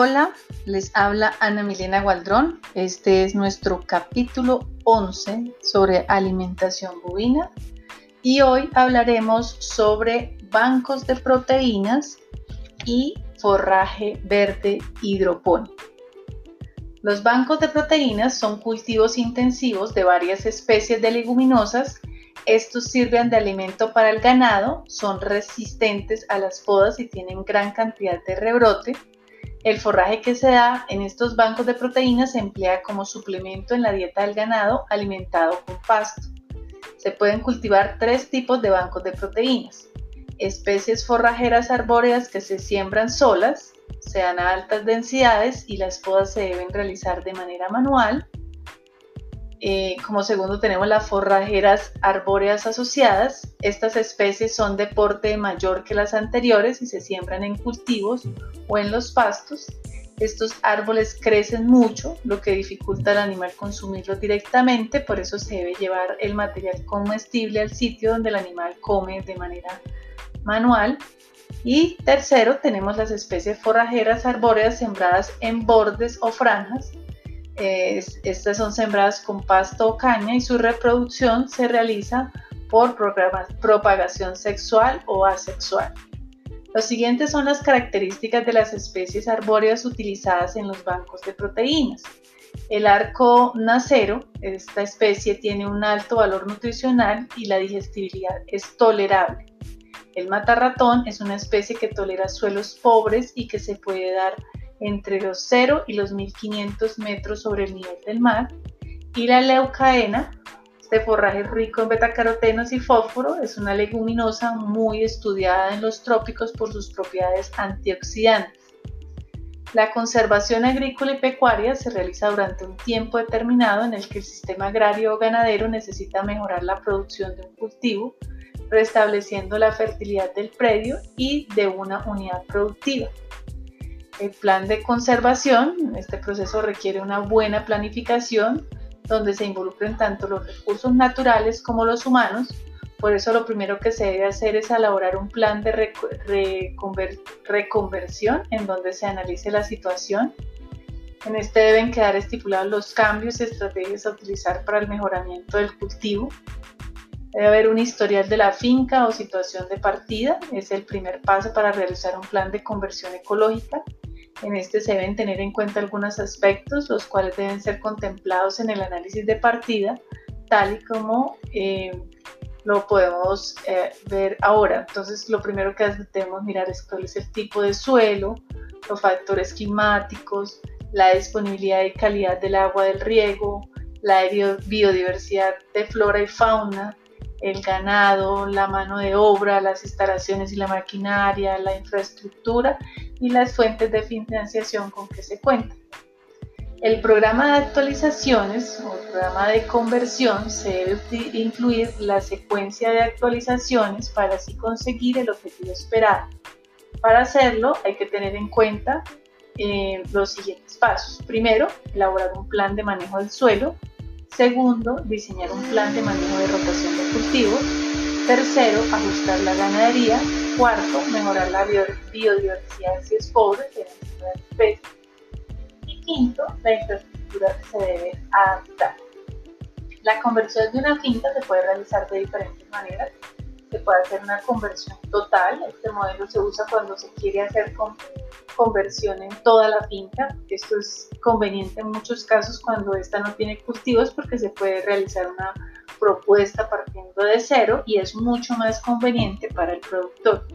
Hola, les habla Ana Milena Gualdrón. Este es nuestro capítulo 11 sobre alimentación bovina y hoy hablaremos sobre bancos de proteínas y forraje verde hidropónico. Los bancos de proteínas son cultivos intensivos de varias especies de leguminosas. Estos sirven de alimento para el ganado, son resistentes a las podas y tienen gran cantidad de rebrote el forraje que se da en estos bancos de proteínas se emplea como suplemento en la dieta del ganado alimentado con pasto. Se pueden cultivar tres tipos de bancos de proteínas. Especies forrajeras arbóreas que se siembran solas, sean a altas densidades y las podas se deben realizar de manera manual. Eh, como segundo tenemos las forrajeras arbóreas asociadas. Estas especies son de porte mayor que las anteriores y se siembran en cultivos o en los pastos. Estos árboles crecen mucho, lo que dificulta al animal consumirlos directamente, por eso se debe llevar el material comestible al sitio donde el animal come de manera manual. Y tercero, tenemos las especies forrajeras arbóreas sembradas en bordes o franjas estas son sembradas con pasto o caña y su reproducción se realiza por propagación sexual o asexual. Los siguientes son las características de las especies arbóreas utilizadas en los bancos de proteínas. El arco nacero, esta especie tiene un alto valor nutricional y la digestibilidad es tolerable. El matarratón es una especie que tolera suelos pobres y que se puede dar entre los 0 y los 1500 metros sobre el nivel del mar. Y la leucaena, este forraje rico en betacarotenos y fósforo, es una leguminosa muy estudiada en los trópicos por sus propiedades antioxidantes. La conservación agrícola y pecuaria se realiza durante un tiempo determinado en el que el sistema agrario o ganadero necesita mejorar la producción de un cultivo, restableciendo la fertilidad del predio y de una unidad productiva. El plan de conservación, este proceso requiere una buena planificación donde se involucren tanto los recursos naturales como los humanos. Por eso lo primero que se debe hacer es elaborar un plan de reconversión en donde se analice la situación. En este deben quedar estipulados los cambios y estrategias a utilizar para el mejoramiento del cultivo. Debe haber un historial de la finca o situación de partida. Es el primer paso para realizar un plan de conversión ecológica. En este se deben tener en cuenta algunos aspectos, los cuales deben ser contemplados en el análisis de partida, tal y como eh, lo podemos eh, ver ahora. Entonces, lo primero que debemos mirar es cuál es el tipo de suelo, los factores climáticos, la disponibilidad y calidad del agua del riego, la biodiversidad de flora y fauna, el ganado, la mano de obra, las instalaciones y la maquinaria, la infraestructura y las fuentes de financiación con que se cuenta. El programa de actualizaciones o programa de conversión se debe incluir la secuencia de actualizaciones para así conseguir el objetivo esperado. Para hacerlo hay que tener en cuenta eh, los siguientes pasos. Primero, elaborar un plan de manejo del suelo. Segundo, diseñar un plan de manejo de rotación de cultivos. Tercero, ajustar la ganadería. Cuarto, mejorar la biodiversidad si es pobre, especies. Y quinto, la infraestructura que se debe adaptar. La conversión de una finca se puede realizar de diferentes maneras. Se puede hacer una conversión total. Este modelo se usa cuando se quiere hacer conversión en toda la finca. Esto es conveniente en muchos casos cuando esta no tiene cultivos porque se puede realizar una propuesta partiendo de cero y es mucho más conveniente para el productor.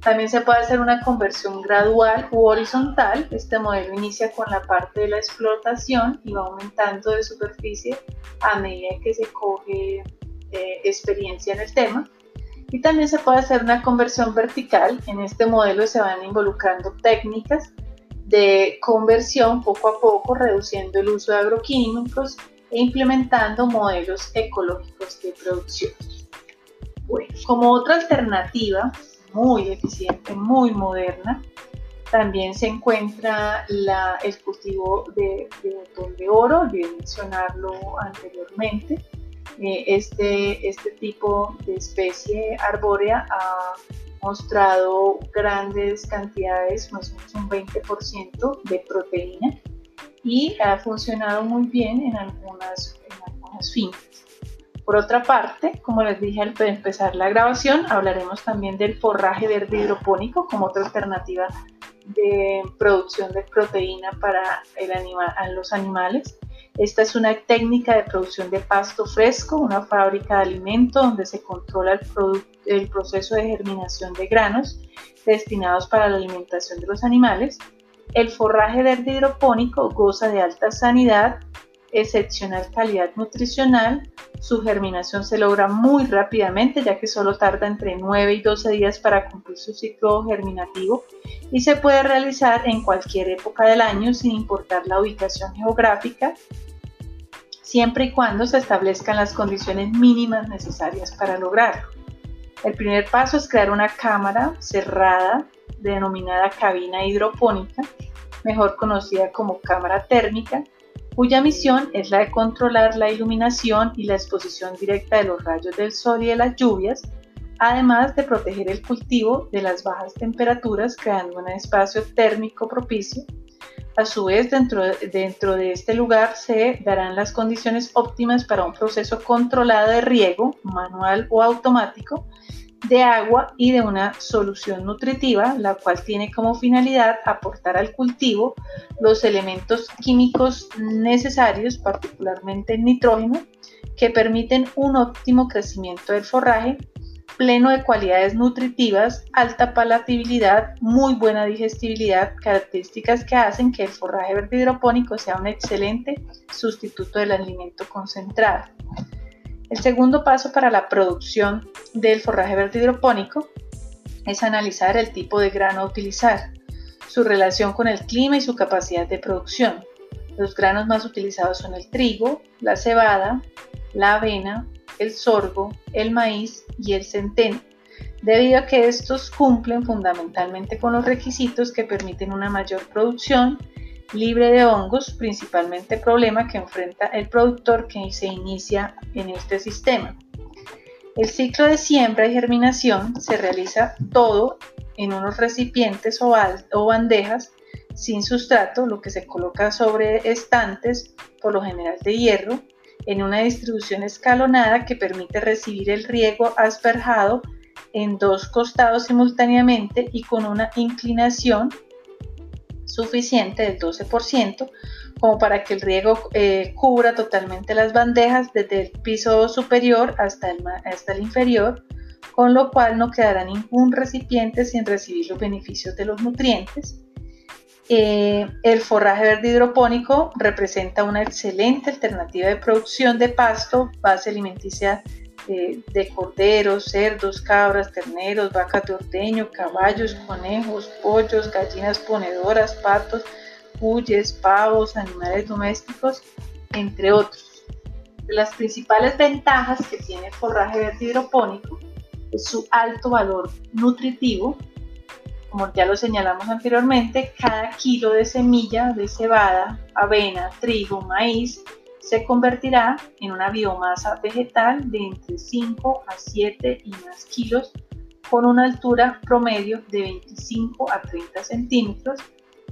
También se puede hacer una conversión gradual u horizontal. Este modelo inicia con la parte de la explotación y va aumentando de superficie a medida que se coge eh, experiencia en el tema. Y también se puede hacer una conversión vertical. En este modelo se van involucrando técnicas de conversión poco a poco, reduciendo el uso de agroquímicos e implementando modelos ecológicos de producción. Bueno, como otra alternativa muy eficiente, muy moderna, también se encuentra el cultivo de, botón de oro, olvidé mencionarlo anteriormente. Eh, este, este tipo de especie arbórea ha mostrado grandes cantidades, más o menos un 20% de proteína y ha funcionado muy bien en algunas, fincas. Por otra parte, como les dije al empezar la grabación, hablaremos también del forraje verde hidropónico como otra alternativa de producción de proteína para el los animales. Esta es una técnica de producción de pasto fresco, una fábrica de alimento donde se controla el proceso de germinación de granos destinados para la alimentación de los animales. El forraje verde hidropónico goza de alta sanidad, excepcional calidad nutricional, su germinación se logra muy rápidamente ya que solo tarda entre 9 y 12 días para cumplir su ciclo germinativo y se puede realizar en cualquier época del año sin importar la ubicación geográfica siempre y cuando se establezcan las condiciones mínimas necesarias para lograrlo. El primer paso es crear una cámara cerrada denominada cabina hidropónica, mejor conocida como cámara térmica, cuya misión es la de controlar la iluminación y la exposición directa de los rayos del sol y de las lluvias, además de proteger el cultivo de las bajas temperaturas creando un espacio térmico propicio. A su vez, dentro, dentro de este lugar se darán las condiciones óptimas para un proceso controlado de riego, manual o automático, de agua y de una solución nutritiva, la cual tiene como finalidad aportar al cultivo los elementos químicos necesarios, particularmente el nitrógeno, que permiten un óptimo crecimiento del forraje pleno de cualidades nutritivas, alta palatabilidad, muy buena digestibilidad, características que hacen que el forraje verde hidropónico sea un excelente sustituto del alimento concentrado. El segundo paso para la producción del forraje verde hidropónico es analizar el tipo de grano a utilizar, su relación con el clima y su capacidad de producción. Los granos más utilizados son el trigo, la cebada, la avena, el sorgo, el maíz y el centeno, debido a que estos cumplen fundamentalmente con los requisitos que permiten una mayor producción libre de hongos, principalmente problema que enfrenta el productor que se inicia en este sistema. El ciclo de siembra y germinación se realiza todo en unos recipientes o, bandejas sin sustrato, lo que se coloca sobre estantes, por lo general de hierro, en una distribución escalonada que permite recibir el riego asperjado en dos costados simultáneamente y con una inclinación suficiente del 12% como para que el riego eh, cubra totalmente las bandejas desde el piso superior hasta el, hasta el inferior, con lo cual no quedará ningún recipiente sin recibir los beneficios de los nutrientes. Eh, el forraje verde hidropónico representa una excelente alternativa de producción de pasto, base alimenticia de corderos, cerdos, cabras, terneros, vacas de ordeño, caballos, conejos, pollos, gallinas ponedoras, patos, cuyes, pavos, animales domésticos, entre otros. Las principales ventajas que tiene el forraje verde hidropónico es su alto valor nutritivo, como ya lo señalamos anteriormente, cada kilo de semilla de cebada, avena, trigo, maíz se convertirá en una biomasa vegetal de entre 5 a 7 y más kilos con una altura promedio de 25 a 30 centímetros,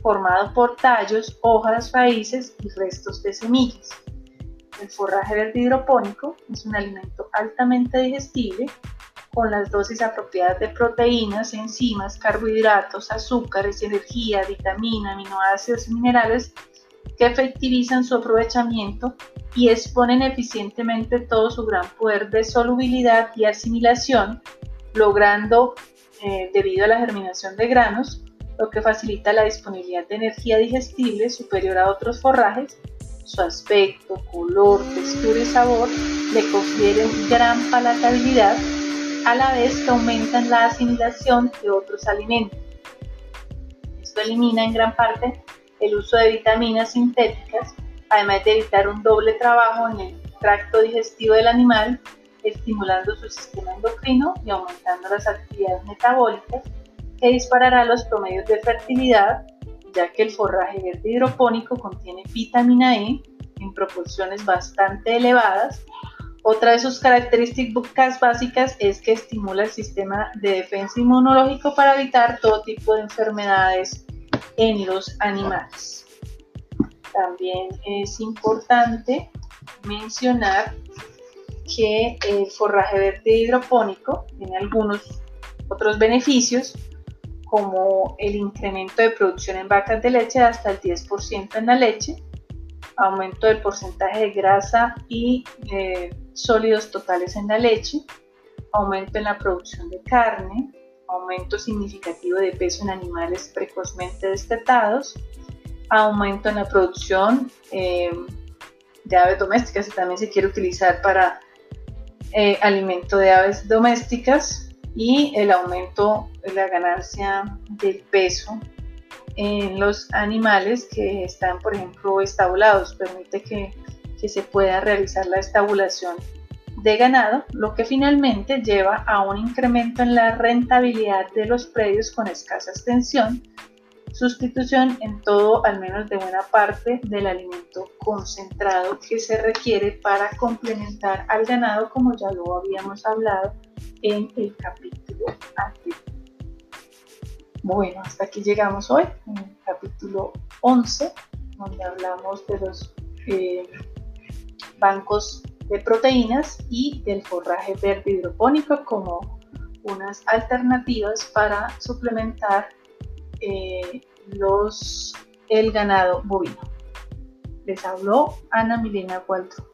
formado por tallos, hojas, raíces y restos de semillas. El forraje verde hidropónico es un alimento altamente digestible con las dosis apropiadas de proteínas, enzimas, carbohidratos, azúcares, energía, vitamina, aminoácidos y minerales que efectivizan su aprovechamiento y exponen eficientemente todo su gran poder de solubilidad y asimilación, logrando, eh, debido a la germinación de granos, lo que facilita la disponibilidad de energía digestible superior a otros forrajes, su aspecto, color, textura y sabor le confieren gran palatabilidad a la vez que aumentan la asimilación de otros alimentos. Esto elimina en gran parte el uso de vitaminas sintéticas, además de evitar un doble trabajo en el tracto digestivo del animal, estimulando su sistema endocrino y aumentando las actividades metabólicas, que disparará los promedios de fertilidad, ya que el forraje verde hidropónico contiene vitamina E en proporciones bastante elevadas. Otra de sus características básicas es que estimula el sistema de defensa inmunológico para evitar todo tipo de enfermedades en los animales. También es importante mencionar que el forraje verde hidropónico tiene algunos otros beneficios como el incremento de producción en vacas de leche hasta el 10% en la leche, aumento del porcentaje de grasa y eh, sólidos totales en la leche, aumento en la producción de carne, aumento significativo de peso en animales precozmente destetados, aumento en la producción eh, de aves domésticas y también se quiere utilizar para eh, alimento de aves domésticas y el aumento de la ganancia del peso en los animales que están, por ejemplo, estabulados. Permite que, que se pueda realizar la estabulación de ganado, lo que finalmente lleva a un incremento en la rentabilidad de los predios con escasa extensión, sustitución en todo, al menos de buena parte, del alimento concentrado que se requiere para complementar al ganado, como ya lo habíamos hablado en el capítulo anterior. Bueno, hasta aquí llegamos hoy, en el capítulo 11, donde hablamos de los eh, bancos de proteínas y del forraje verde hidropónico como unas alternativas para suplementar eh, los, el ganado bovino. Les habló Ana Milena Cualtro.